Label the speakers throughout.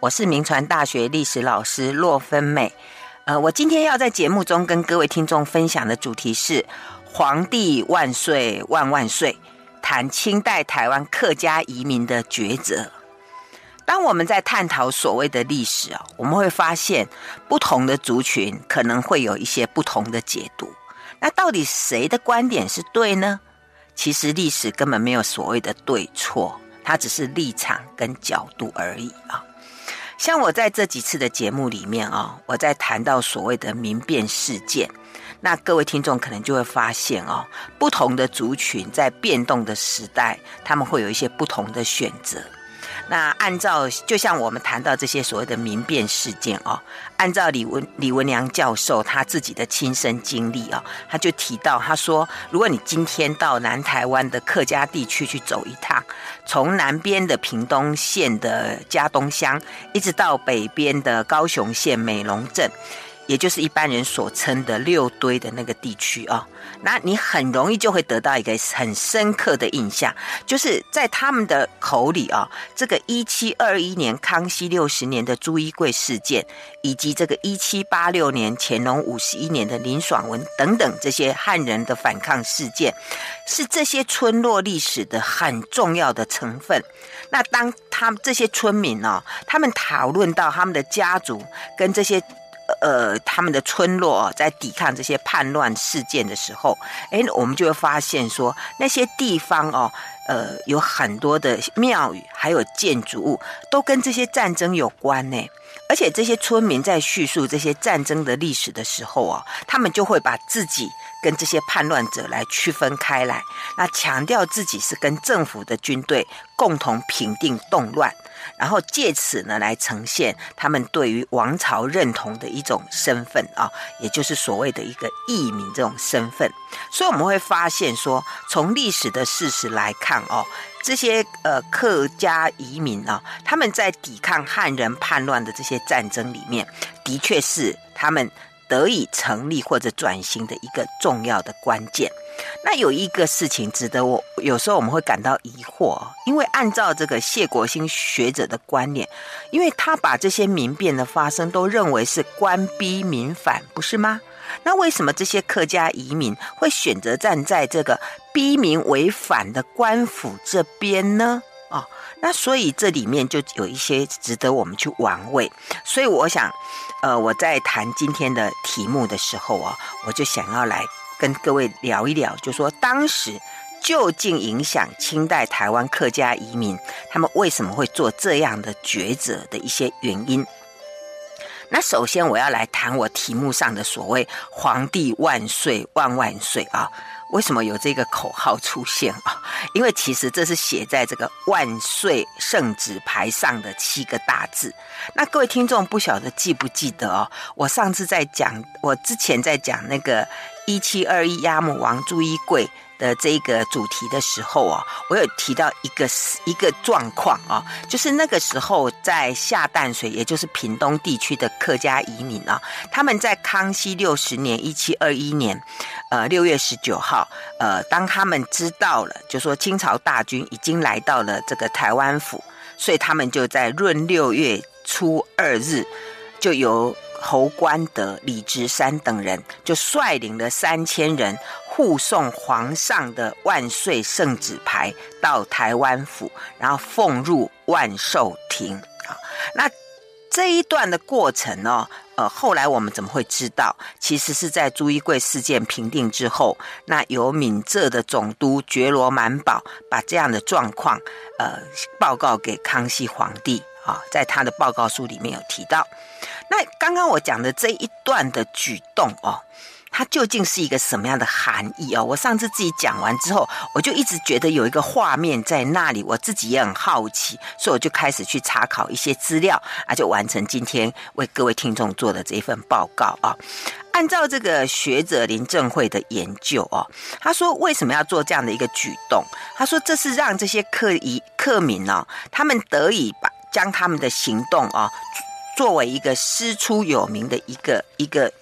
Speaker 1: 我是铭传大学历史老师骆芬美。呃，我今天要在节目中跟各位听众分享的主题是“皇帝万岁万万岁”，谈清代台湾客家移民的抉择。当我们在探讨所谓的历史啊，我们会发现不同的族群可能会有一些不同的解读。那到底谁的观点是对呢？其实历史根本没有所谓的对错，它只是立场跟角度而已啊。像我在这几次的节目里面啊，我在谈到所谓的民变事件，那各位听众可能就会发现哦，不同的族群在变动的时代，他们会有一些不同的选择。那按照就像我们谈到这些所谓的民变事件哦，按照李文李文良教授他自己的亲身经历哦，他就提到他说，如果你今天到南台湾的客家地区去走一趟，从南边的屏东县的佳东乡，一直到北边的高雄县美浓镇。也就是一般人所称的六堆的那个地区、哦，那你很容易就会得到一个很深刻的印象，就是在他们的口里啊、这个一七二一年康熙六十年的朱一贵事件，以及这个一七八六年乾隆五十一年的林爽文等等这些汉人的反抗事件，是这些村落历史的很重要的成分。那当他们这些村民、哦，他们讨论到他们的家族跟这些。呃，他们的村落在抵抗这些叛乱事件的时候，哎，我们就会发现说，那些地方哦，呃，有很多的庙宇，还有建筑物，都跟这些战争有关呢。而且这些村民在叙述这些战争的历史的时候啊，他们就会把自己跟这些叛乱者来区分开来，那强调自己是跟政府的军队共同平定动乱。然后借此呢，来呈现他们对于王朝认同的一种身份啊，也就是所谓的一个义民这种身份。所以我们会发现说，从历史的事实来看哦，这些呃客家移民啊，他们在抵抗汉人叛乱的这些战争里面，的确是他们得以成立或者转型的一个重要的关键。那有一个事情值得我有时候我们会感到疑惑，因为按照这个谢国兴学者的观念，因为他把这些民变的发生都认为是官逼民反，不是吗？那为什么这些客家移民会选择站在这个逼民为反的官府这边呢？哦，那所以这里面就有一些值得我们去玩味。所以我想，呃，我在谈今天的题目的时候啊，我就想要来。跟各位聊一聊，就说当时究竟影响清代台湾客家移民，他们为什么会做这样的抉择的一些原因。那首先我要来谈我题目上的所谓“皇帝万岁万万岁”啊，为什么有这个口号出现啊？因为其实这是写在这个万岁圣旨牌上的七个大字。那各位听众不晓得记不记得哦？我上次在讲，我之前在讲那个。一七二一押木王朱一贵的这个主题的时候啊，我有提到一个一个状况啊，就是那个时候在下淡水，也就是屏东地区的客家移民啊，他们在康熙六十年一七二一年，呃六月十九号，呃，当他们知道了，就说清朝大军已经来到了这个台湾府，所以他们就在闰六月初二日就由。侯官德、李直山等人就率领了三千人护送皇上的万岁圣旨牌到台湾府，然后奉入万寿亭啊。那这一段的过程呢，呃，后来我们怎么会知道？其实是在朱一贵事件平定之后，那由闽浙的总督觉罗满宝把这样的状况呃报告给康熙皇帝啊，在他的报告书里面有提到。那刚刚我讲的这一段的举动哦，它究竟是一个什么样的含义哦？我上次自己讲完之后，我就一直觉得有一个画面在那里，我自己也很好奇，所以我就开始去查考一些资料，啊，就完成今天为各位听众做的这一份报告啊。按照这个学者林正惠的研究哦，他说为什么要做这样的一个举动？他说这是让这些客移客民呢，他们得以把将他们的行动啊。作为一个师出有名的一个一个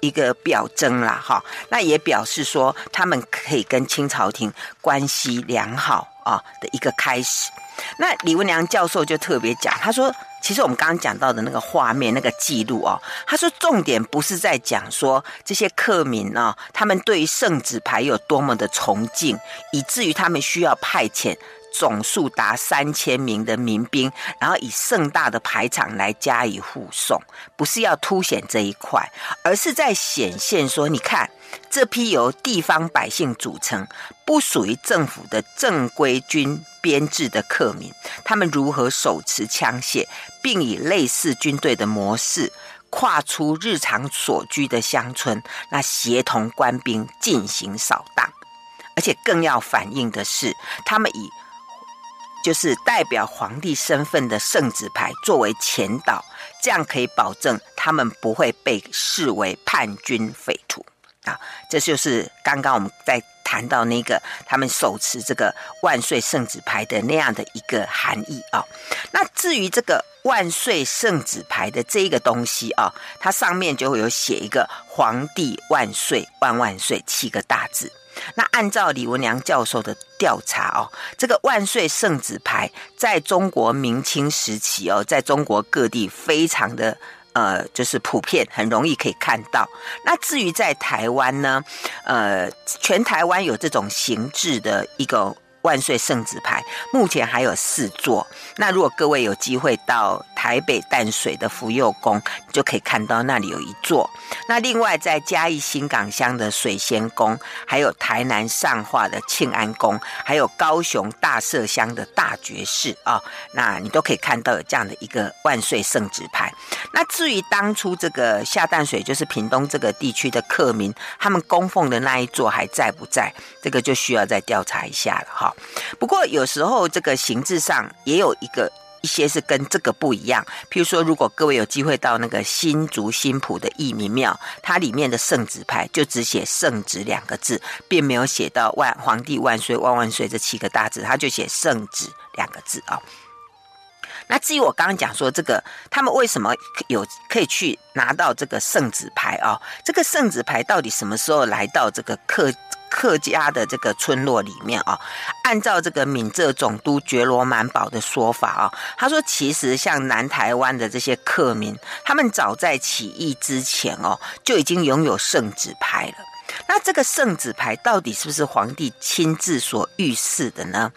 Speaker 1: 一个表征啦，哈，那也表示说他们可以跟清朝廷关系良好啊的一个开始。那李文良教授就特别讲，他说，其实我们刚刚讲到的那个画面、那个记录哦，他说重点不是在讲说这些客民呢、他们对于圣旨牌有多么的崇敬，以至于他们需要派遣。总数达三千名的民兵，然后以盛大的排场来加以护送，不是要凸显这一块，而是在显现说，你看这批由地方百姓组成、不属于政府的正规军编制的客民，他们如何手持枪械，并以类似军队的模式跨出日常所居的乡村，那协同官兵进行扫荡，而且更要反映的是，他们以就是代表皇帝身份的圣旨牌作为前导，这样可以保证他们不会被视为叛军匪徒啊。这就是刚刚我们在谈到那个他们手持这个万岁圣旨牌的那样的一个含义啊。那至于这个万岁圣旨牌的这个东西啊，它上面就会有写一个“皇帝万岁万万岁”七个大字。那按照李文良教授的调查哦，这个万岁圣旨牌在中国明清时期哦，在中国各地非常的呃，就是普遍，很容易可以看到。那至于在台湾呢，呃，全台湾有这种形制的一个。万岁圣旨牌目前还有四座。那如果各位有机会到台北淡水的福佑宫，就可以看到那里有一座。那另外在嘉义新港乡的水仙宫，还有台南上化的庆安宫，还有高雄大社乡的大觉寺啊，那你都可以看到有这样的一个万岁圣旨牌。那至于当初这个下淡水，就是屏东这个地区的客民，他们供奉的那一座还在不在？这个就需要再调查一下了哈。不过有时候这个形制上也有一个一些是跟这个不一样。譬如说，如果各位有机会到那个新竹新浦的义民庙，它里面的圣旨牌就只写“圣旨”两个字，并没有写到“万皇帝万岁万万岁”这七个大字，它就写“圣旨”两个字啊。那至于我刚刚讲说这个，他们为什么有可以去拿到这个圣旨牌啊？这个圣旨牌到底什么时候来到这个客？客家的这个村落里面啊，按照这个闽浙总督觉罗满宝的说法啊，他说其实像南台湾的这些客民，他们早在起义之前哦，就已经拥有圣旨牌了。那这个圣旨牌到底是不是皇帝亲自所御赐的呢？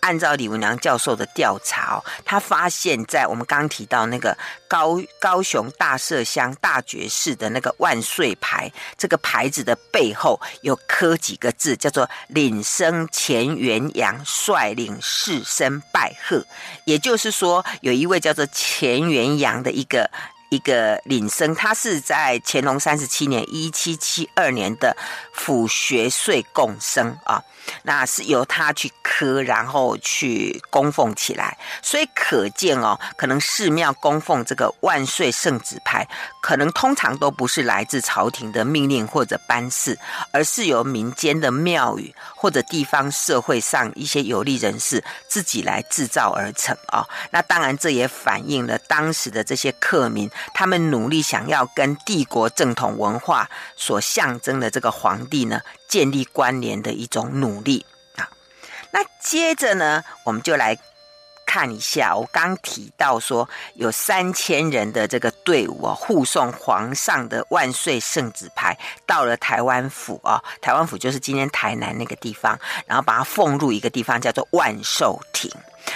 Speaker 1: 按照李文良教授的调查哦，他发现，在我们刚提到那个高高雄大社乡大觉寺的那个万岁牌，这个牌子的背后有刻几个字，叫做“领生钱元阳率领士绅拜贺”，也就是说，有一位叫做钱元阳的一个。一个领生，他是在乾隆三十七年（一七七二年）的府学岁贡生啊。那是由他去刻，然后去供奉起来，所以可见哦，可能寺庙供奉这个万岁圣旨牌，可能通常都不是来自朝廷的命令或者颁示，而是由民间的庙宇或者地方社会上一些有利人士自己来制造而成啊。那当然，这也反映了当时的这些客民，他们努力想要跟帝国正统文化所象征的这个皇帝呢，建立关联的一种努力啊，那接着呢，我们就来看一下，我刚提到说有三千人的这个队伍啊，护送皇上的万岁圣旨牌到了台湾府啊，台湾府就是今天台南那个地方，然后把它奉入一个地方叫做万寿亭。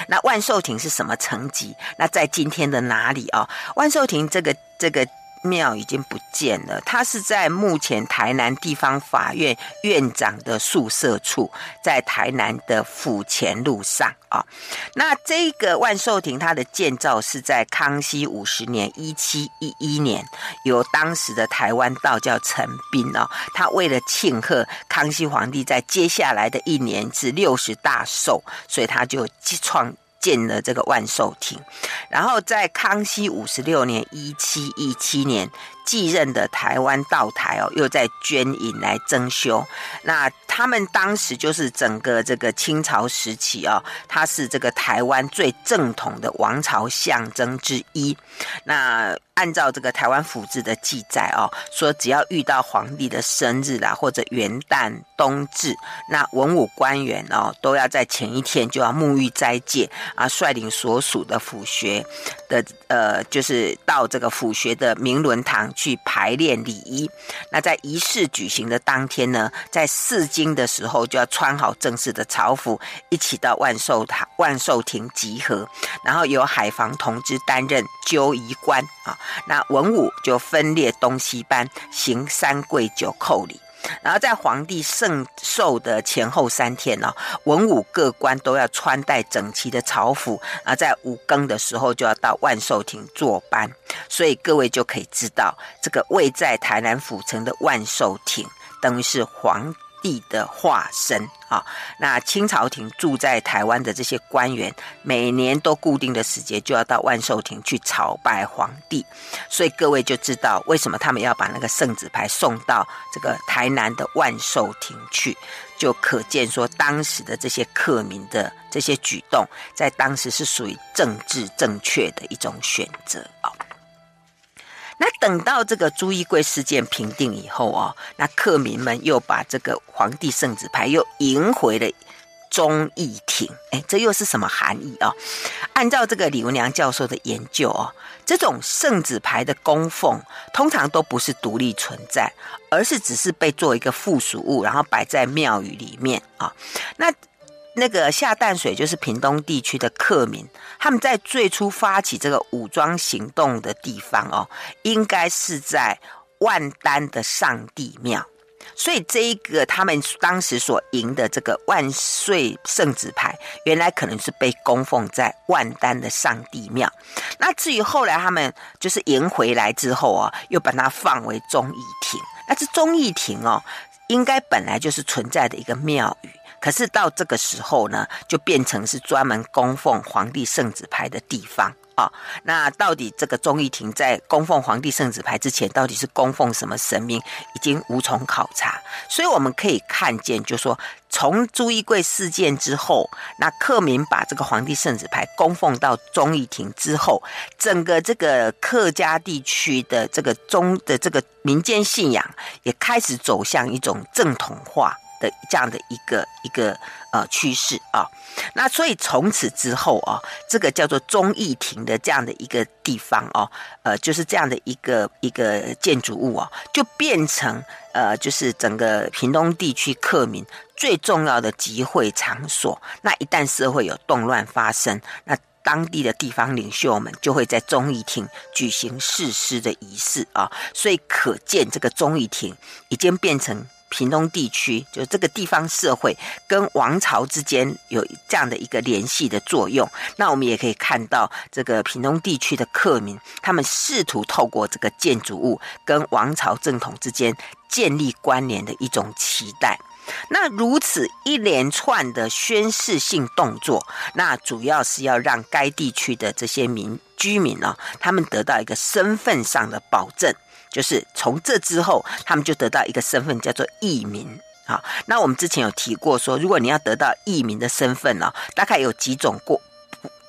Speaker 1: 那万寿亭是什么层级？那在今天的哪里啊？万寿亭这个这个。庙已经不见了，它是在目前台南地方法院院长的宿舍处，在台南的府前路上啊。那这个万寿亭，它的建造是在康熙五十年（一七一一年），由当时的台湾道教陈斌哦，他为了庆贺康熙皇帝在接下来的一年是六十大寿，所以他就创。建了这个万寿亭，然后在康熙五十六年（一七一七年）继任的台湾道台哦，又在捐银来增修。那他们当时就是整个这个清朝时期哦，它是这个台湾最正统的王朝象征之一。那按照这个台湾府志的记载哦，说只要遇到皇帝的生日啦，或者元旦、冬至，那文武官员哦，都要在前一天就要沐浴斋戒啊，率领所属的府学的呃，就是到这个府学的明伦堂去排练礼仪。那在仪式举行的当天呢，在四更的时候就要穿好正式的朝服，一起到万寿堂、万寿亭集合，然后由海防同志担任纠仪官啊。那文武就分列东西班，行三跪九叩礼。然后在皇帝圣寿的前后三天呢，文武各官都要穿戴整齐的朝服，啊，在五更的时候就要到万寿亭坐班。所以各位就可以知道，这个位在台南府城的万寿亭，等于是皇。帝的化身啊，那清朝廷住在台湾的这些官员，每年都固定的时节就要到万寿亭去朝拜皇帝，所以各位就知道为什么他们要把那个圣旨牌送到这个台南的万寿亭去，就可见说当时的这些客民的这些举动，在当时是属于政治正确的一种选择啊。那等到这个朱一贵事件平定以后哦，那客民们又把这个皇帝圣旨牌又迎回了忠义亭。哎，这又是什么含义啊？按照这个李文良教授的研究哦，这种圣旨牌的供奉通常都不是独立存在，而是只是被做一个附属物，然后摆在庙宇里面啊。那那个下淡水就是屏东地区的客民，他们在最初发起这个武装行动的地方哦，应该是在万丹的上帝庙，所以这一个他们当时所迎的这个万岁圣旨牌，原来可能是被供奉在万丹的上帝庙。那至于后来他们就是迎回来之后啊，又把它放为忠义亭。那这忠义亭哦，应该本来就是存在的一个庙宇。可是到这个时候呢，就变成是专门供奉皇帝圣旨牌的地方啊、那到底这个忠义亭在供奉皇帝圣旨牌之前，到底是供奉什么神明，已经无从考察。所以我们可以看见，就说从朱一贵事件之后，那克明把这个皇帝圣旨牌供奉到忠义亭之后，整个这个客家地区的这个宗的这个民间信仰，也开始走向一种正统化。的这样的一个一个呃趋势啊，那所以从此之后啊，这个叫做忠义亭的这样的一个地方哦，呃，就是这样的一个一个建筑物哦，就变成呃，就是整个屏东地区客民最重要的集会场所。那一旦社会有动乱发生，那当地的地方领袖们就会在忠义亭举行誓师的仪式啊，所以可见这个忠义亭已经变成。屏东地区就这个地方社会跟王朝之间有这样的一个联系的作用，那我们也可以看到这个屏东地区的客民，他们试图透过这个建筑物跟王朝正统之间建立关联的一种期待。那如此一连串的宣示性动作，那主要是要让该地区的这些民居民呢，他们得到一个身份上的保证。就是从这之后，他们就得到一个身份，叫做义民。好，那我们之前有提过说，如果你要得到义民的身份呢，大概有几种过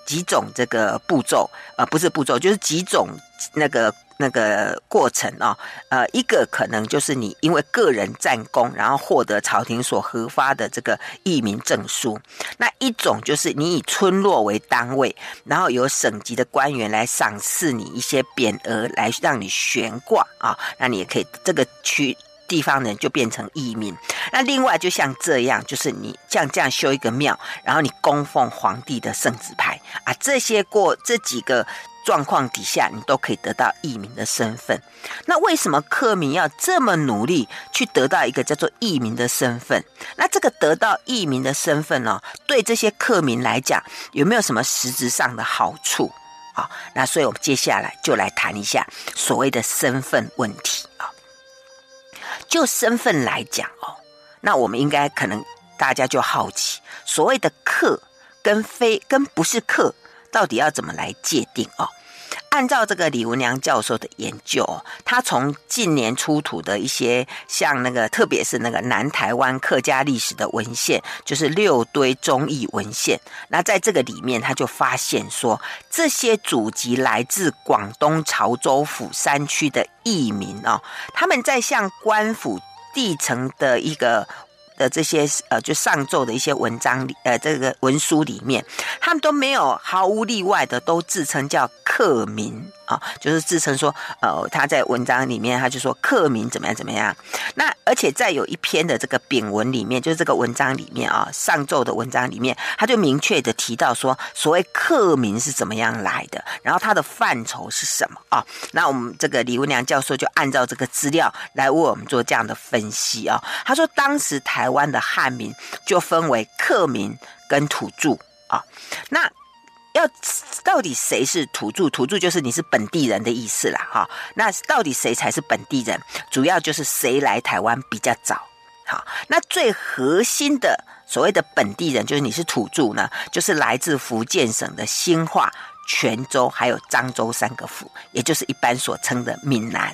Speaker 1: 几种这个步骤，呃，不是步骤，就是几种那个。那个过程啊、哦，呃，一个可能就是你因为个人战功，然后获得朝廷所核发的这个义民证书；那一种就是你以村落为单位，然后由省级的官员来赏赐你一些匾额，来让你悬挂啊，那你也可以这个区地方人就变成义民。那另外就像这样，就是你像这样修一个庙，然后你供奉皇帝的圣旨牌啊，这些过这几个。状况底下，你都可以得到义民的身份。那为什么客民要这么努力去得到一个叫做义民的身份？那这个得到义民的身份呢，对这些客民来讲，有没有什么实质上的好处啊？那所以我们接下来就来谈一下所谓的身份问题啊。就身份来讲哦，那我们应该可能大家就好奇，所谓的客跟非跟不是客，到底要怎么来界定哦？按照这个李文良教授的研究，他从近年出土的一些像那个，特别是那个南台湾客家历史的文献，就是六堆忠义文献。那在这个里面，他就发现说，这些祖籍来自广东潮州府山区的义民哦，他们在向官府递呈的一个。的这些呃，就上奏的一些文章里，呃，这个文书里面，他们都没有毫无例外的都自称叫克民。啊，就是自称说，呃，他在文章里面他就说客民怎么样怎么样。那而且在有一篇的这个丙文里面，就是这个文章里面啊，上奏的文章里面，他就明确的提到说，所谓客民是怎么样来的，然后它的范畴是什么啊？那我们这个李文良教授就按照这个资料来为我们做这样的分析啊。他说，当时台湾的汉民就分为客民跟土著啊，那。要到底谁是土著？土著就是你是本地人的意思啦，哈。那到底谁才是本地人？主要就是谁来台湾比较早。好，那最核心的所谓的本地人，就是你是土著呢，就是来自福建省的兴化、泉州还有漳州三个府，也就是一般所称的闽南。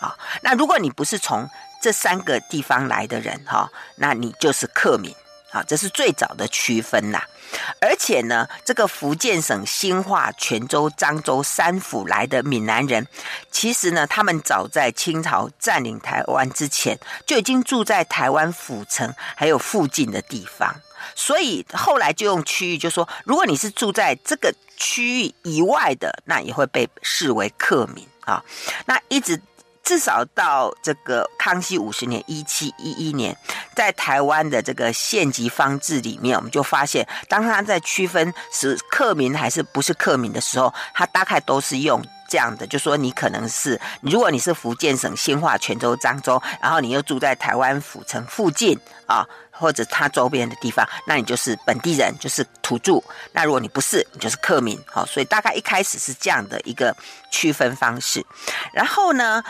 Speaker 1: 啊，那如果你不是从这三个地方来的人，哈，那你就是客闽。啊，这是最早的区分呐。而且呢，这个福建省兴化、泉州、漳州三府来的闽南人，其实呢，他们早在清朝占领台湾之前，就已经住在台湾府城还有附近的地方。所以后来就用区域，就说如果你是住在这个区域以外的，那也会被视为客民啊。那一直。至少到这个康熙五十年（一七一一年），在台湾的这个县级方志里面，我们就发现，当他在区分是客民还是不是客民的时候，他大概都是用这样的，就说你可能是，如果你是福建省兴化、泉州、漳州，然后你又住在台湾府城附近啊，或者它周边的地方，那你就是本地人，就是土著。那如果你不是，你就是客民。好，所以大概一开始是这样的一个区分方式，然后呢，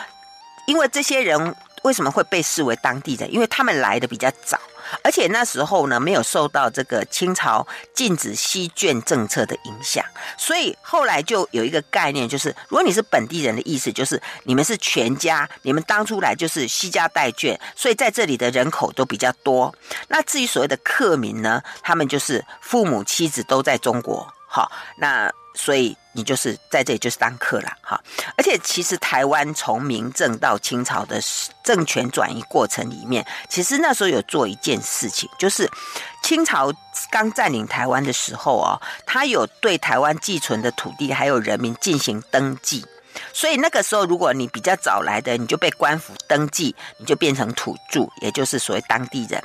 Speaker 1: 因为这些人为什么会被视为当地人？因为他们来的比较早，而且那时候呢，没有受到这个清朝禁止吸卷政策的影响，所以后来就有一个概念，就是如果你是本地人的意思，就是你们是全家，你们当初来就是携家带眷，所以在这里的人口都比较多。那至于所谓的客民呢，他们就是父母妻子都在中国，好，那。所以你就是在这里就是当客了哈，而且其实台湾从明政到清朝的政权转移过程里面，其实那时候有做一件事情，就是清朝刚占领台湾的时候哦，他有对台湾寄存的土地还有人民进行登记，所以那个时候如果你比较早来的，你就被官府登记，你就变成土著，也就是所谓当地人。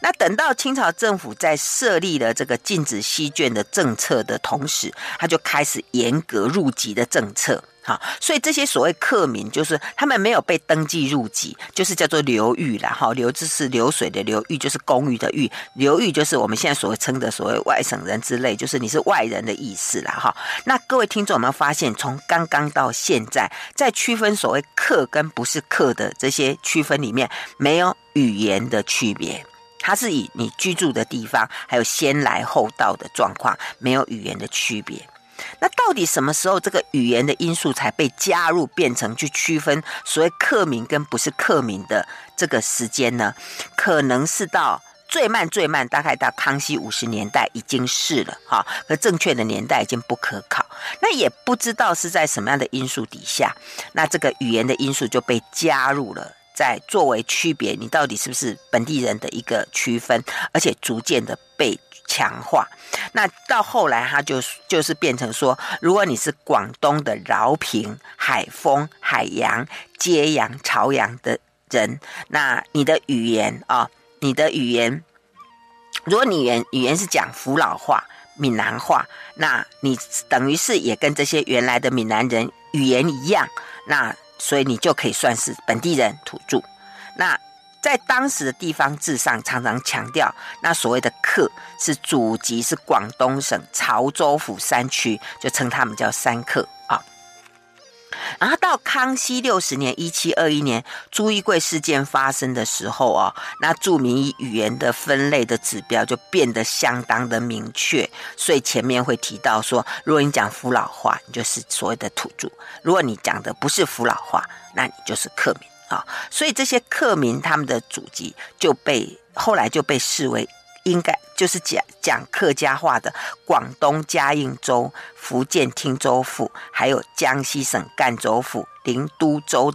Speaker 1: 那等到清朝政府在设立了这个禁止吸卷的政策的同时，他就开始严格入籍的政策，哈，所以这些所谓客民，就是他们没有被登记入籍，就是叫做流寓啦，哈，流就是流水的流，寓就是公寓的寓，流寓就是我们现在所称的所谓外省人之类，就是你是外人的意思啦，哈。那各位听众有没有发现，从刚刚到现在，在区分所谓客跟不是客的这些区分里面，没有语言的区别。它是以你居住的地方，还有先来后到的状况，没有语言的区别。那到底什么时候这个语言的因素才被加入，变成去区分所谓客民跟不是客民的这个时间呢？可能是到最慢最慢，大概到康熙五十年代已经是了哈，而正确的年代已经不可考。那也不知道是在什么样的因素底下，那这个语言的因素就被加入了。在作为区别，你到底是不是本地人的一个区分，而且逐渐的被强化。那到后来，他就就是变成说，如果你是广东的饶平、海丰、海阳、揭阳、潮阳的人，那你的语言啊、你的语言，如果你语言语言是讲福佬话、闽南话，那你等于是也跟这些原来的闽南人语言一样，那。所以你就可以算是本地人土著。那在当时的地方志上，常常强调，那所谓的客是祖籍是广东省潮州府山区，就称他们叫山客啊。然后到康熙六十年（一七二一年），朱一贵事件发生的时候哦，那著名语言的分类的指标就变得相当的明确。所以前面会提到说，如果你讲福佬话，你就是所谓的土著；如果你讲的不是福佬话，那你就是客民啊。所以这些客民他们的祖籍就被后来就被视为。应该就是讲讲客家话的广东嘉应州、福建汀州府，还有江西省赣州府、宁都州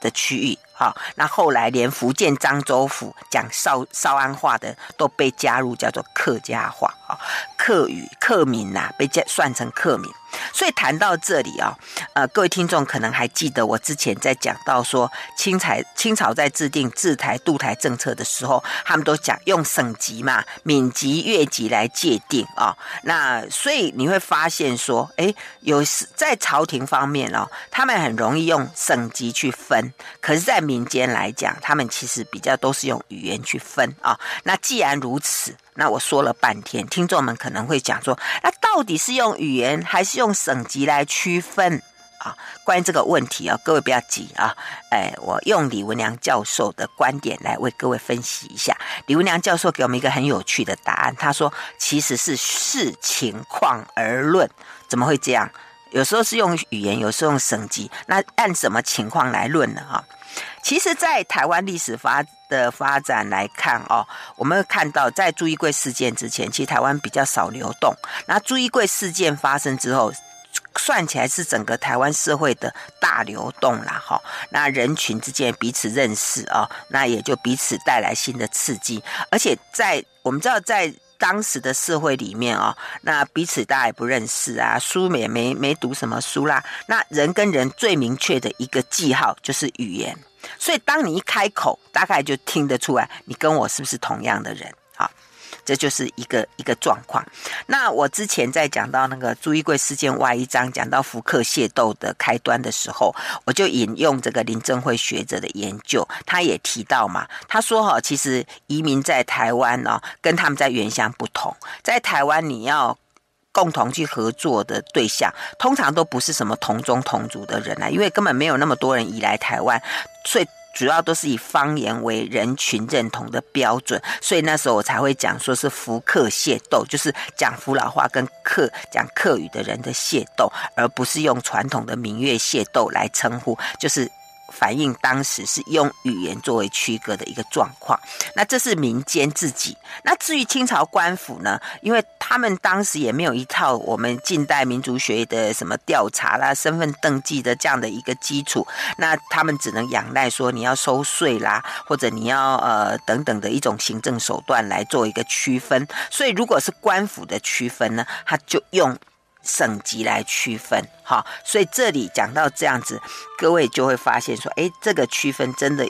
Speaker 1: 的区域。好，那后来连福建漳州府讲少少安话的都被加入，叫做客家话啊，客语客民呐、被加算成客民。所以谈到这里啊，呃，各位听众可能还记得我之前在讲到说，清朝清朝在制定治台渡台政策的时候，他们都讲用省级嘛，闽籍、粤籍来界定啊。那所以你会发现说，哎，有在朝廷方面哦，他们很容易用省级去分，可是，在民间来讲，他们其实比较都是用语言去分啊。那既然如此。那我说了半天，听众们可能会讲说，那到底是用语言还是用省级来区分啊？关于这个问题啊，各位不要急啊，哎，我用李文良教授的观点来为各位分析一下。李文良教授给我们一个很有趣的答案，他说其实是视情况而论，怎么会这样？有时候是用语言，有时候用省级，那按什么情况来论呢？啊？其实，在台湾历史发的发展来看哦，我们看到，在朱一贵事件之前，其实台湾比较少流动。那朱一贵事件发生之后，算起来是整个台湾社会的大流动啦，哈。那人群之间彼此认识啊，那也就彼此带来新的刺激。而且在我们知道，在当时的社会里面啊，那彼此大家也不认识啊，书也没没读什么书啦。那人跟人最明确的一个记号就是语言。所以，当你一开口，大概就听得出来，你跟我是不是同样的人？啊，这就是一个一个状况。那我之前在讲到那个朱一贵事件外一章，讲到福克械斗的开端的时候，我就引用这个林正辉学者的研究，他也提到嘛，他说哈，其实移民在台湾呢，跟他们在原乡不同，在台湾你要共同去合作的对象，通常都不是什么同宗同族的人啊，因为根本没有那么多人移来台湾。所以主要都是以方言为人群认同的标准，所以那时候我才会讲说是福客械斗，就是讲福佬话跟客讲客语的人的械斗，而不是用传统的闽粤械斗来称呼，就是。反映当时是用语言作为区隔的一个状况，那这是民间自己。那至于清朝官府呢？因为他们当时也没有一套我们近代民族学的什么调查啦、身份登记的这样的一个基础，那他们只能仰赖说你要收税啦，或者你要呃等等的一种行政手段来做一个区分。所以如果是官府的区分呢，他就用。省级来区分，好，所以这里讲到这样子，各位就会发现说，哎，这个区分真的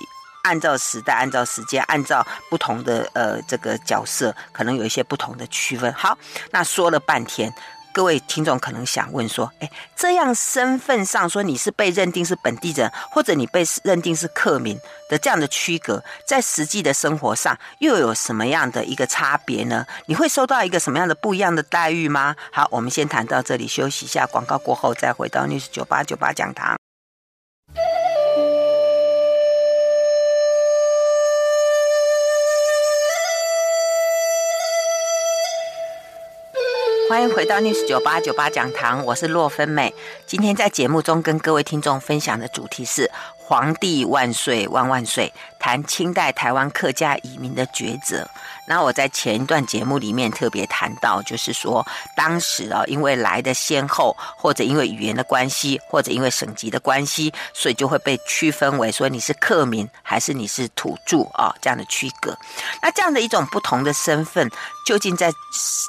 Speaker 1: 按照时代、按照时间、按照不同的呃这个角色，可能有一些不同的区分。好，那说了半天。各位听众可能想问说：“哎，这样身份上说你是被认定是本地人，或者你被认定是客民的这样的区隔，在实际的生活上又有什么样的一个差别呢？你会收到一个什么样的不一样的待遇吗？”好，我们先谈到这里，休息一下，广告过后再回到 News 九八九八讲堂。欢迎回到 News 九八九八讲堂，我是洛芬美。今天在节目中跟各位听众分享的主题是“皇帝万岁万万岁”，谈清代台湾客家移民的抉择。那我在前一段节目里面特别谈到，就是说当时啊，因为来的先后，或者因为语言的关系，或者因为省级的关系，所以就会被区分为说你是客民还是你是土著啊这样的区隔。那这样的一种不同的身份，究竟在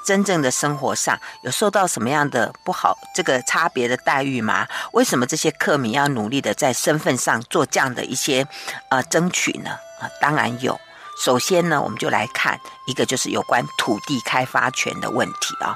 Speaker 1: 真正的生活上有受到什么样的不好这个差别的待遇吗？为什么这些客民要努力的在身份上做这样的一些呃争取？啊，当然有。首先呢，我们就来看一个，就是有关土地开发权的问题啊。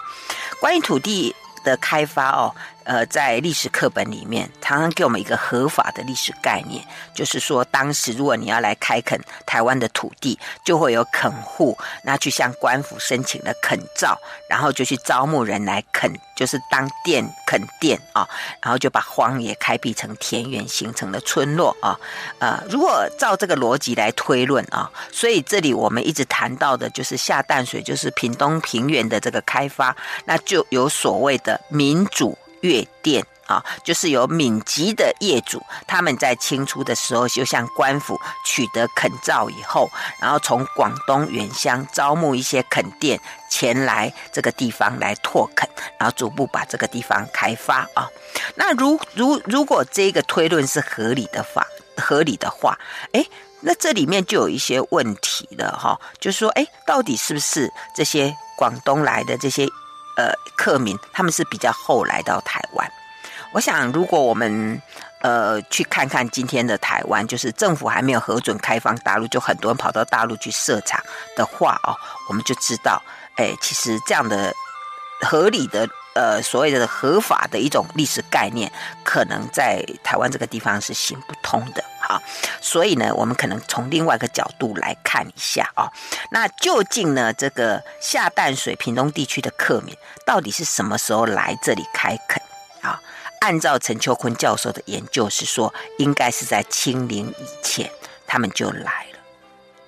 Speaker 1: 关于土地的开发哦，呃，在历史课本里面，常常给我们一个合法的历史概念，就是说，当时如果你要来开垦台湾的土地，就会有垦户，那去向官府申请了垦照，然后就去招募人来垦，就是当佃垦佃啊，然后就把荒野开辟成田园，形成了村落啊。呃，如果照这个逻辑来推论啊，所以这里我们一直谈到的就是下淡水，就是屏东平原的这个开发，那就有所谓的民主。越佃啊，就是由闽籍的业主，他们在清初的时候就向官府取得垦照以后，然后从广东原乡招募一些垦佃前来这个地方来拓垦，然后逐步把这个地方开发啊。那如如如果这个推论是合理的话，合理的话，哎，那这里面就有一些问题了哈，就是说，哎，到底是不是这些广东来的这些？呃，客民他们是比较后来到台湾。我想，如果我们呃去看看今天的台湾，就是政府还没有核准开放大陆，就很多人跑到大陆去设厂的话哦，我们就知道，哎，其实这样的合理的呃所谓的合法的一种历史概念，可能在台湾这个地方是行不通的。好，所以呢，我们可能从另外一个角度来看一下啊、那究竟呢，这个下淡水屏东地区的客民到底是什么时候来这里开垦啊？按照陈秋坤教授的研究是说，应该是在清领以前，他们就来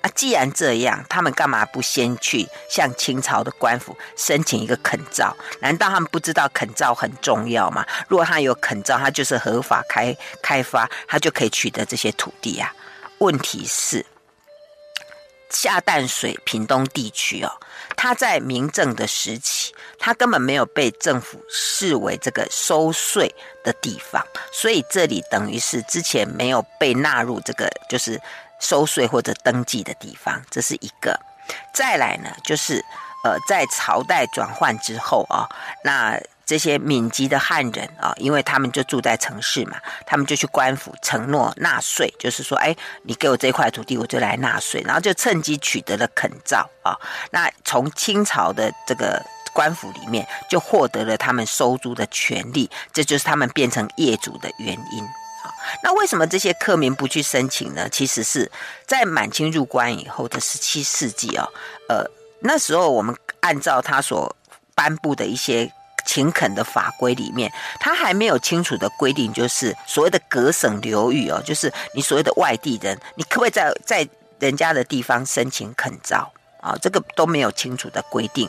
Speaker 1: 了。既然这样，他们干嘛不先去向清朝的官府申请一个垦照？难道他们不知道垦照很重要吗？如果他有垦照，他就是合法开开发，他就可以取得这些土地啊。问题是，下淡水屏东地区哦，他在明政的时期，他根本没有被政府视为这个收税的地方，所以这里等于是之前没有被纳入这个，就是。收税或者登记的地方，这是一个。再来呢，就是呃，在朝代转换之后啊，那这些闽籍的汉人啊，因为他们就住在城市嘛，他们就去官府承诺纳税，就是说，哎，你给我这块土地，我就来纳税，然后就趁机取得了垦照啊。那从清朝的这个官府里面，就获得了他们收租的权利，这就是他们变成业主的原因。那为什么这些客民不去申请呢？其实是在满清入关以后的十七世纪哦，呃，那时候我们按照他所颁布的一些勤垦的法规里面，他还没有清楚的规定，就是所谓的各省流域哦，就是你所谓的外地人，你可不可以在在人家的地方申请垦照啊？这个都没有清楚的规定。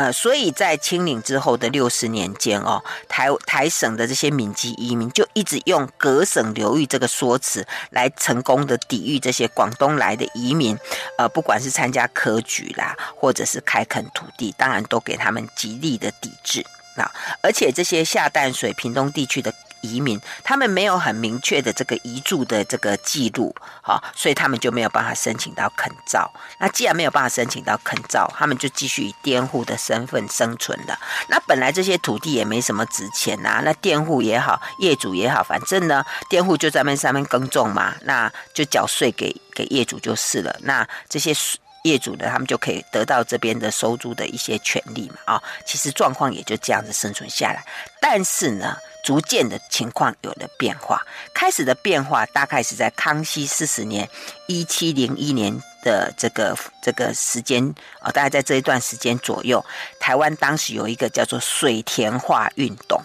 Speaker 1: 呃，所以在清零之后的六十年间哦，台台省的这些闽籍移民就一直用隔省流域这个说辞来成功的抵御这些广东来的移民，呃，不管是参加科举啦，或者是开垦土地，当然都给他们极力的抵制那。而且这些下淡水屏东地区的。移民，他们没有很明确的这个移住的这个记录，好，所以他们就没有办法申请到垦照。那既然没有办法申请到垦照，他们就继续以佃户的身份生存了。那本来这些土地也没什么值钱呐、啊，那佃户也好，业主也好，反正呢，佃户就在那上面耕种嘛，那就缴税给给业主就是了。那这些业主呢，他们就可以得到这边的收租的一些权利嘛，啊，其实状况也就这样子生存下来。但是呢，逐渐的情况有了变化，开始的变化大概是在康熙四十年（一七零一年）的这个这个时间啊，大概在这一段时间左右，台湾当时有一个叫做水田化运动。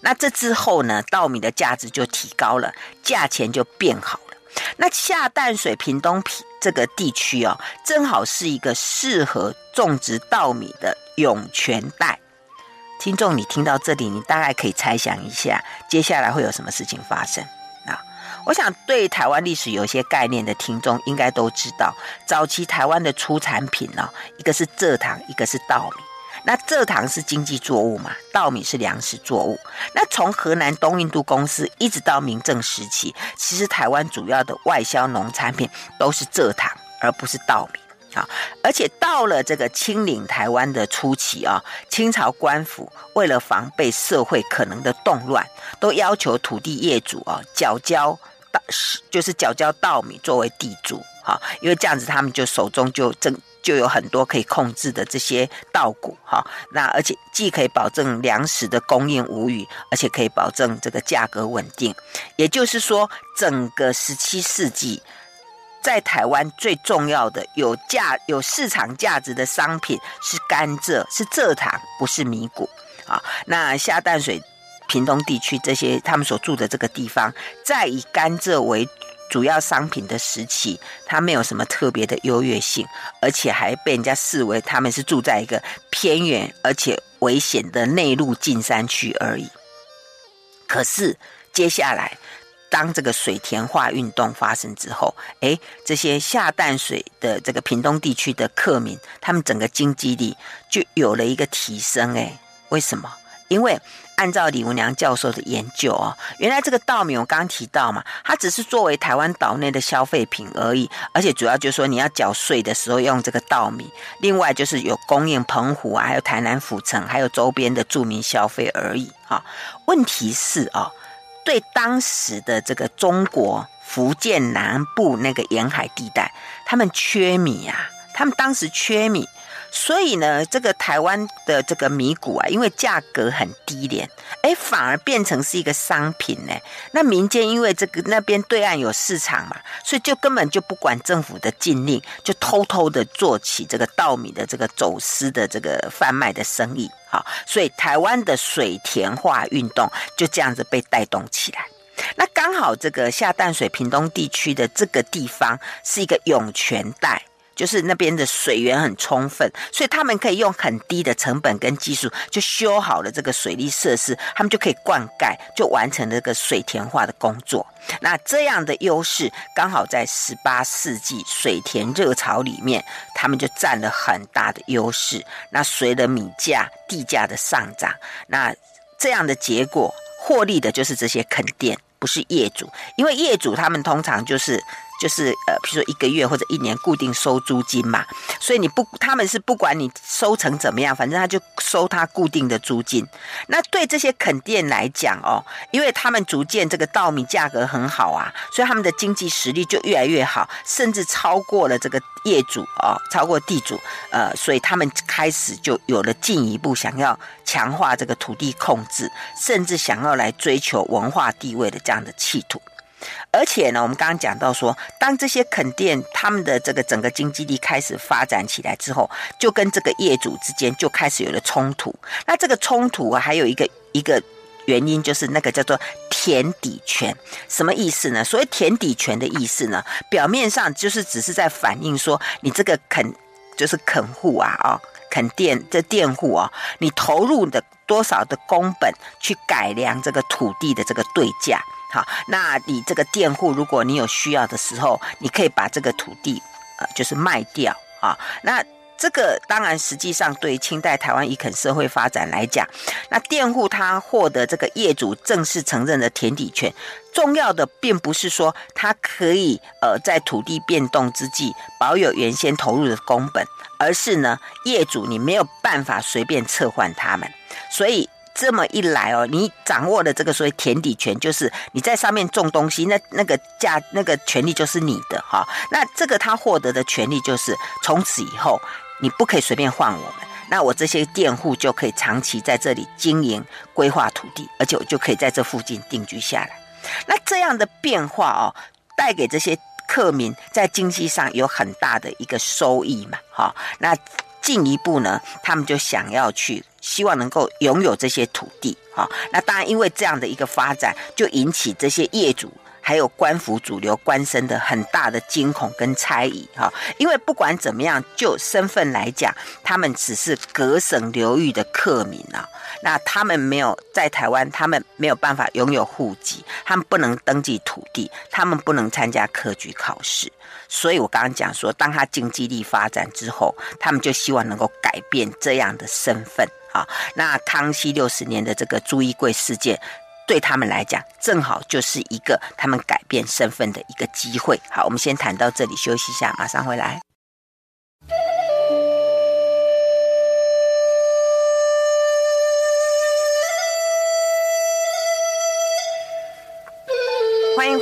Speaker 1: 那这之后呢，稻米的价值就提高了，价钱就变好了。那下淡水屏东这个地区哦，正好是一个适合种植稻米的涌泉带。听众，你听到这里，你大概可以猜想一下，接下来会有什么事情发生啊？我想对台湾历史有一些概念的听众应该都知道，早期台湾的出产品呢，一个是蔗糖，一个是稻米。那蔗糖是经济作物嘛，稻米是粮食作物。那从河南东印度公司一直到明郑时期，其实台湾主要的外销农产品都是蔗糖，而不是稻米。啊，而且到了这个清领台湾的初期啊，清朝官府为了防备社会可能的动乱，都要求土地业主啊缴交稻，就是缴交稻米作为地租，哈，因为这样子他们就手中就增就有很多可以控制的这些稻谷哈。那而且既可以保证粮食的供应无虞，而且可以保证这个价格稳定。也就是说，整个十七世纪。在台湾最重要的有价有市场价值的商品是甘蔗，是蔗糖，不是米谷啊。那下淡水、屏东地区这些他们所住的这个地方，在以甘蔗为主要商品的时期，它没有什么特别的优越性，而且还被人家视为他们是住在一个偏远而且危险的内陆近山区而已。可是接下来。当这个水田化运动发生之后，诶，这些下淡水的这个屏东地区的客民，他们整个经济力就有了一个提升。诶，为什么？因为按照李文良教授的研究哦，原来这个稻米我刚刚提到嘛，它只是作为台湾岛内的消费品而已，而且主要就是说你要缴税的时候用这个稻米，另外就是有供应澎湖啊，还有台南府城，还有周边的住民消费而已。哈，问题是哦。对当时的这个中国福建南部那个沿海地带，他们缺米啊，他们当时缺米，所以呢，这个台湾的这个米谷啊，因为价格很低廉，哎，反而变成是一个商品呢。那民间因为这个那边对岸有市场嘛，所以就根本就不管政府的禁令，就偷偷的做起这个稻米的这个走私的这个贩卖的生意。好，所以台湾的水田化运动就这样子被带动起来。那刚好这个下淡水屏东地区的这个地方是一个涌泉带。就是那边的水源很充分，所以他们可以用很低的成本跟技术就修好了这个水利设施，他们就可以灌溉，就完成了这个水田化的工作。那这样的优势刚好在十八世纪水田热潮里面，他们就占了很大的优势。那随着米价、地价的上涨，那这样的结果获利的就是这些垦店，不是业主，因为业主他们通常就是。就是呃，比如说一个月或者一年固定收租金嘛，所以你不，他们是不管你收成怎么样，反正他就收他固定的租金。那对这些垦店来讲哦，因为他们逐渐这个稻米价格很好啊，所以他们的经济实力就越来越好，甚至超过了这个业主哦，超过地主，呃，所以他们开始就有了进一步想要强化这个土地控制，甚至想要来追求文化地位的这样的企图。而且呢，我们刚刚讲到说，当这些垦店他们的这个整个经济力开始发展起来之后，就跟这个业主之间就开始有了冲突。那这个冲突啊，还有一个一个原因，就是那个叫做田底权。什么意思呢？所谓田底权的意思呢，表面上就是只是在反映说，你这个垦就是垦户啊，啊，垦店这佃户啊，你投入的多少的工本去改良这个土地的这个对价。好，那你这个佃户，如果你有需要的时候，你可以把这个土地，呃，就是卖掉啊。那这个当然，实际上对清代台湾移垦社会发展来讲，那佃户他获得这个业主正式承认的田底权，重要的并不是说他可以呃在土地变动之际保有原先投入的工本，而是呢，业主你没有办法随便撤换他们，所以。这么一来哦，你掌握了这个所谓田底权，就是你在上面种东西，那那个价那个权利就是你的哈。那这个他获得的权利就是从此以后你不可以随便换我们，那我这些佃户就可以长期在这里经营规划土地，而且我就可以在这附近定居下来。那这样的变化哦，带给这些客民在经济上有很大的一个收益嘛，哈。那进一步呢，他们就想要去。希望能够拥有这些土地，哈，那当然，因为这样的一个发展，就引起这些业主还有官府主流官绅的很大的惊恐跟猜疑，哈，因为不管怎么样，就身份来讲，他们只是各省流域的客民啊，那他们没有在台湾，他们没有办法拥有户籍，他们不能登记土地，他们不能参加科举考试。所以我刚刚讲说，当他经济力发展之后，他们就希望能够改变这样的身份。啊，那康熙六十年的这个朱一贵事件，对他们来讲，正好就是一个他们改变身份的一个机会。好，我们先谈到这里，休息一下，马上回来。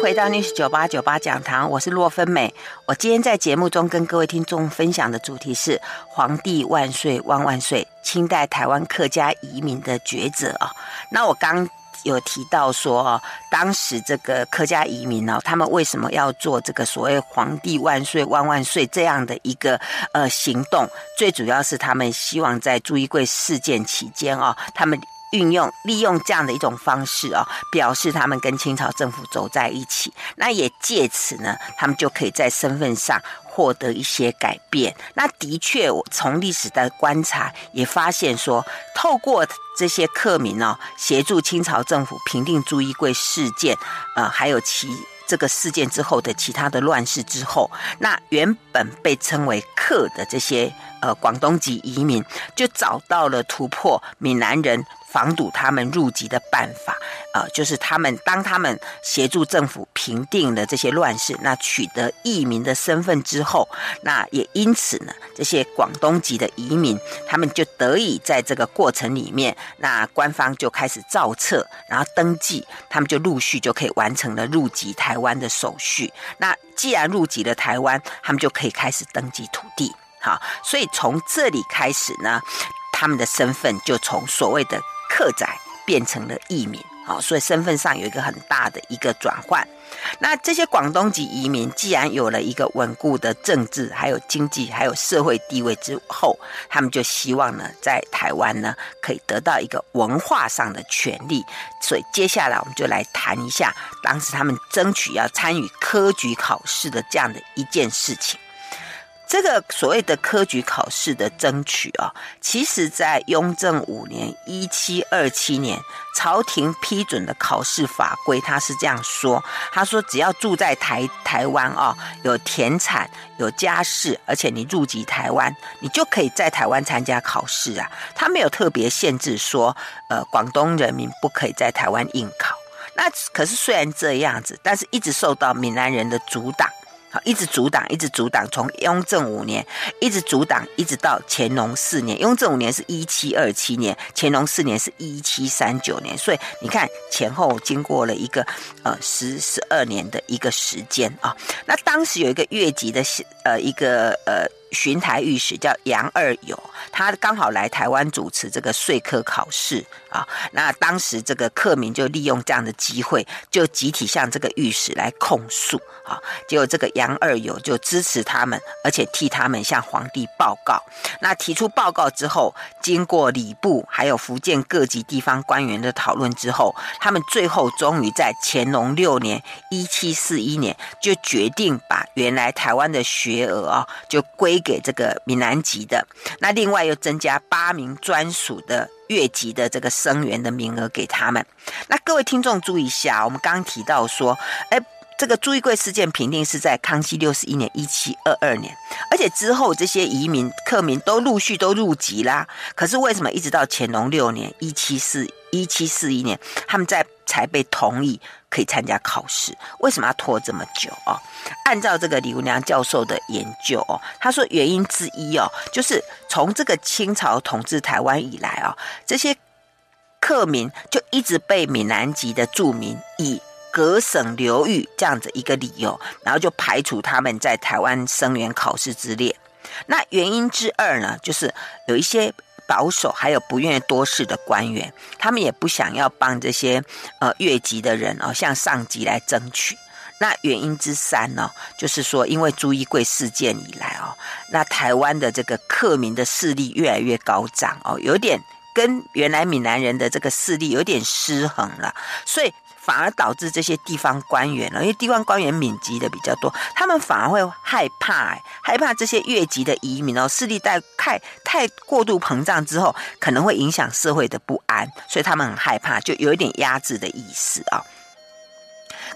Speaker 1: 回到 News 九八九八讲堂，我是洛芬美。我今天在节目中跟各位听众分享的主题是“皇帝万岁万万岁”，清代台湾客家移民的抉择啊。那我刚有提到说，当时这个客家移民呢，他们为什么要做这个所谓“皇帝万岁万万岁”这样的一个呃行动？最主要是他们希望在朱一贵事件期间啊，他们。运用利用这样的一种方式哦，表示他们跟清朝政府走在一起，那也借此呢，他们就可以在身份上获得一些改变。那的确，我从历史的观察也发现说，透过这些客民哦，协助清朝政府平定朱一贵事件，呃，还有其这个事件之后的其他的乱世之后，那原本被称为客的这些呃广东籍移民，就找到了突破闽南人。防堵他们入籍的办法，呃，就是他们当他们协助政府平定了这些乱世，那取得移民的身份之后，那也因此呢，这些广东籍的移民，他们就得以在这个过程里面，那官方就开始造册，然后登记，他们就陆续就可以完成了入籍台湾的手续。那既然入籍了台湾，他们就可以开始登记土地。好，所以从这里开始呢，他们的身份就从所谓的客仔变成了移民，好，所以身份上有一个很大的一个转换。那这些广东籍移民既然有了一个稳固的政治、还有经济、还有社会地位之后，他们就希望呢，在台湾呢可以得到一个文化上的权利。所以接下来我们就来谈一下当时他们争取要参与科举考试的这样的一件事情。这个所谓的科举考试的争取啊，其实在雍正五年（一七二七年），朝廷批准的考试法规，他是这样说：他说，只要住在台台湾啊，有田产、有家室，而且你入籍台湾，你就可以在台湾参加考试啊。他没有特别限制说，呃，广东人民不可以在台湾应考。那可是虽然这样子，但是一直受到闽南人的阻挡。一直阻挡，一直阻挡，从雍正五年一直阻挡，一直到乾隆四年。雍正五年是一七二七年，乾隆四年是一七三九年，所以你看前后经过了一个呃十十二年的一个时间啊。那当时有一个越级的呃一个呃。巡台御史叫杨二友，他刚好来台湾主持这个税科考试啊。那当时这个客民就利用这样的机会，就集体向这个御史来控诉啊。结果这个杨二友就支持他们，而且替他们向皇帝报告。那提出报告之后，经过礼部还有福建各级地方官员的讨论之后，他们最后终于在乾隆六年（一七四一年）就决定把原来台湾的学额啊，就归。给这个闽南籍的，那另外又增加八名专属的越籍的这个生源的名额给他们。那各位听众注意一下，我们刚提到说，哎，这个朱一贵事件平定是在康熙六十一年（一七二二年），而且之后这些移民客民都陆续都入籍啦。可是为什么一直到乾隆六年（一七四一七四一年），他们在才被同意？可以参加考试，为什么要拖这么久哦？按照这个李文良教授的研究哦，他说原因之一哦，就是从这个清朝统治台湾以来啊、哦，这些客民就一直被闽南籍的住民以隔省流域这样子一个理由，然后就排除他们在台湾生源考试之列。那原因之二呢，就是有一些。保守还有不愿意多事的官员，他们也不想要帮这些呃越籍的人哦向上级来争取。那原因之三呢，就是说因为朱一贵事件以来哦，那台湾的这个客民的势力越来越高涨哦，有点跟原来闽南人的这个势力有点失衡了，所以。反而导致这些地方官员了，因为地方官员闽籍的比较多，他们反而会害怕，害怕这些越级的移民哦，势力带太太过度膨胀之后，可能会影响社会的不安，所以他们很害怕，就有一点压制的意思啊。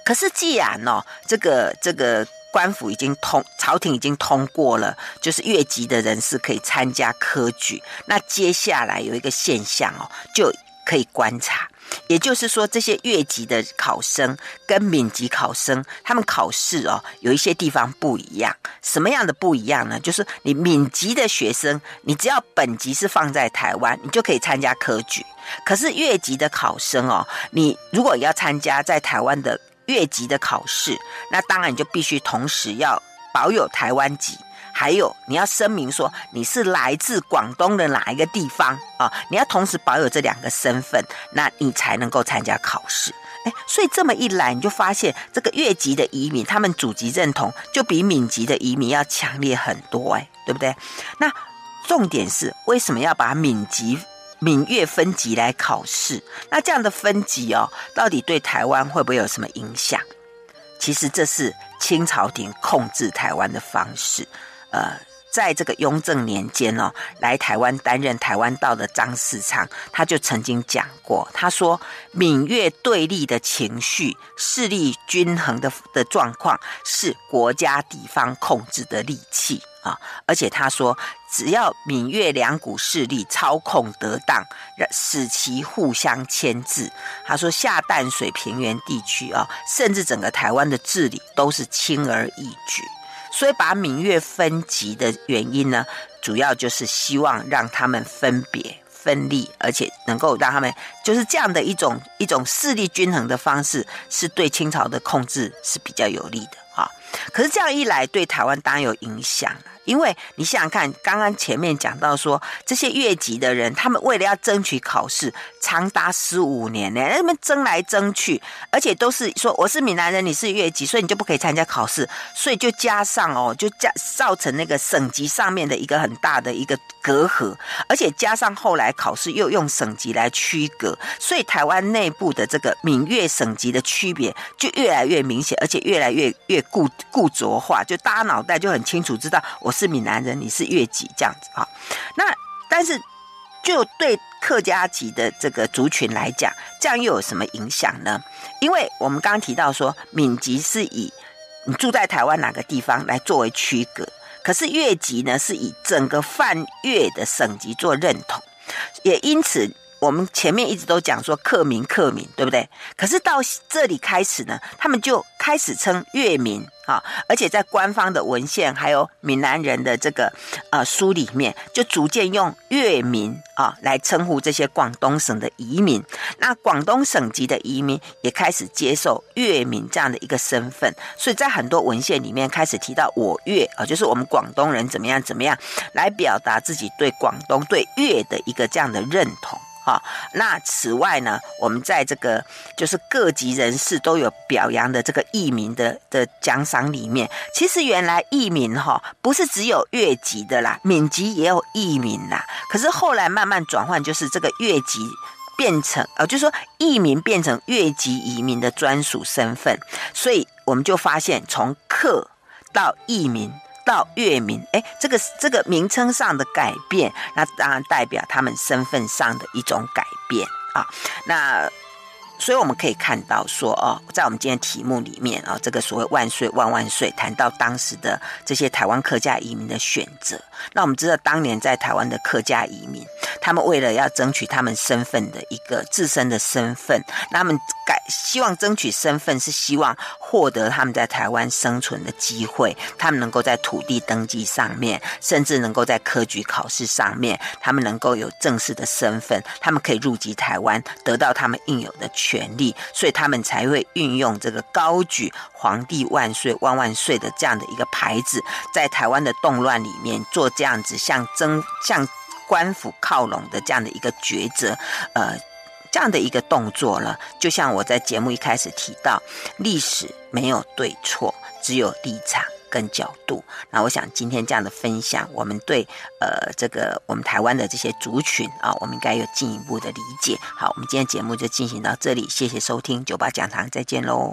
Speaker 1: 可是既然哦，这个这个官府已经通，朝廷已经通过了，就是越级的人士可以参加科举，那接下来有一个现象哦，就可以观察。也就是说，这些越级的考生跟闽籍考生，他们考试哦，有一些地方不一样。什么样的不一样呢？就是你闽籍的学生，你只要本籍是放在台湾，你就可以参加科举。可是越级的考生哦，你如果要参加在台湾的越级的考试，那当然你就必须同时要保有台湾籍，还有你要声明说你是来自广东的哪一个地方啊？你要同时保有这两个身份，那你才能够参加考试。哎，所以这么一来，你就发现这个越籍的移民，他们祖籍认同就比闽籍的移民要强烈很多，哎，对不对？那重点是为什么要把闽籍？闽越分级来考试，那这样的分级哦，到底对台湾会不会有什么影响？其实这是清朝廷控制台湾的方式。呃，在这个雍正年间哦，来台湾担任台湾道的张世昌，他就曾经讲过，他说闽越对立的情绪、势力均衡的的状况，是国家地方控制的利器。啊！而且他说，只要闽越两股势力操控得当，使其互相牵制。他说，下淡水平原地区啊，甚至整个台湾的治理都是轻而易举。所以，把闽越分级的原因呢，主要就是希望让他们分别分立，而且能够让他们就是这样的一种一种势力均衡的方式，是对清朝的控制是比较有利的啊。可是这样一来，对台湾当然有影响了。因为你想想看，刚刚前面讲到说，这些越级的人，他们为了要争取考试，长达十五年呢，他们争来争去，而且都是说我是闽南人，你是越级，所以你就不可以参加考试，所以就加上哦，就加造成那个省级上面的一个很大的一个隔阂，而且加上后来考试又用省级来区隔，所以台湾内部的这个闽粤省级的区别就越来越明显，而且越来越越固固着化，就大家脑袋就很清楚知道我。是闽南人，你是粤籍这样子啊？那但是就对客家籍的这个族群来讲，这样又有什么影响呢？因为我们刚刚提到说，闽籍是以你住在台湾哪个地方来作为区隔，可是越级呢是以整个泛越的省级做认同，也因此。我们前面一直都讲说客民客民，对不对？可是到这里开始呢，他们就开始称越民啊，而且在官方的文献还有闽南人的这个呃书里面，就逐渐用粤民啊来称呼这些广东省的移民。那广东省籍的移民也开始接受粤民这样的一个身份，所以在很多文献里面开始提到我粤啊，就是我们广东人怎么样怎么样来表达自己对广东对粤的一个这样的认同。好，那此外呢，我们在这个就是各级人士都有表扬的这个义民的的奖赏里面，其实原来义民哈不是只有越级的啦，闽籍也有义民啦。可是后来慢慢转换，就是这个越级变成呃，就是说义民变成越级移民的专属身份，所以我们就发现从客到义民。到月明，哎，这个这个名称上的改变，那当然代表他们身份上的一种改变啊，那。所以我们可以看到说哦，在我们今天题目里面啊，这个所谓“万岁万万岁”，谈到当时的这些台湾客家移民的选择。那我们知道，当年在台湾的客家移民，他们为了要争取他们身份的一个自身的身份，那他们改希望争取身份，是希望获得他们在台湾生存的机会，他们能够在土地登记上面，甚至能够在科举考试上面，他们能够有正式的身份，他们可以入籍台湾，得到他们应有的权。权力，所以他们才会运用这个高举“皇帝万岁万万岁”的这样的一个牌子，在台湾的动乱里面做这样子向征向官府靠拢的这样的一个抉择，呃，这样的一个动作了。就像我在节目一开始提到，历史没有对错，只有立场。跟角度，那我想今天这样的分享，我们对呃这个我们台湾的这些族群啊，我们应该有进一步的理解。好，我们今天节目就进行到这里，谢谢收听九八讲堂，再见喽。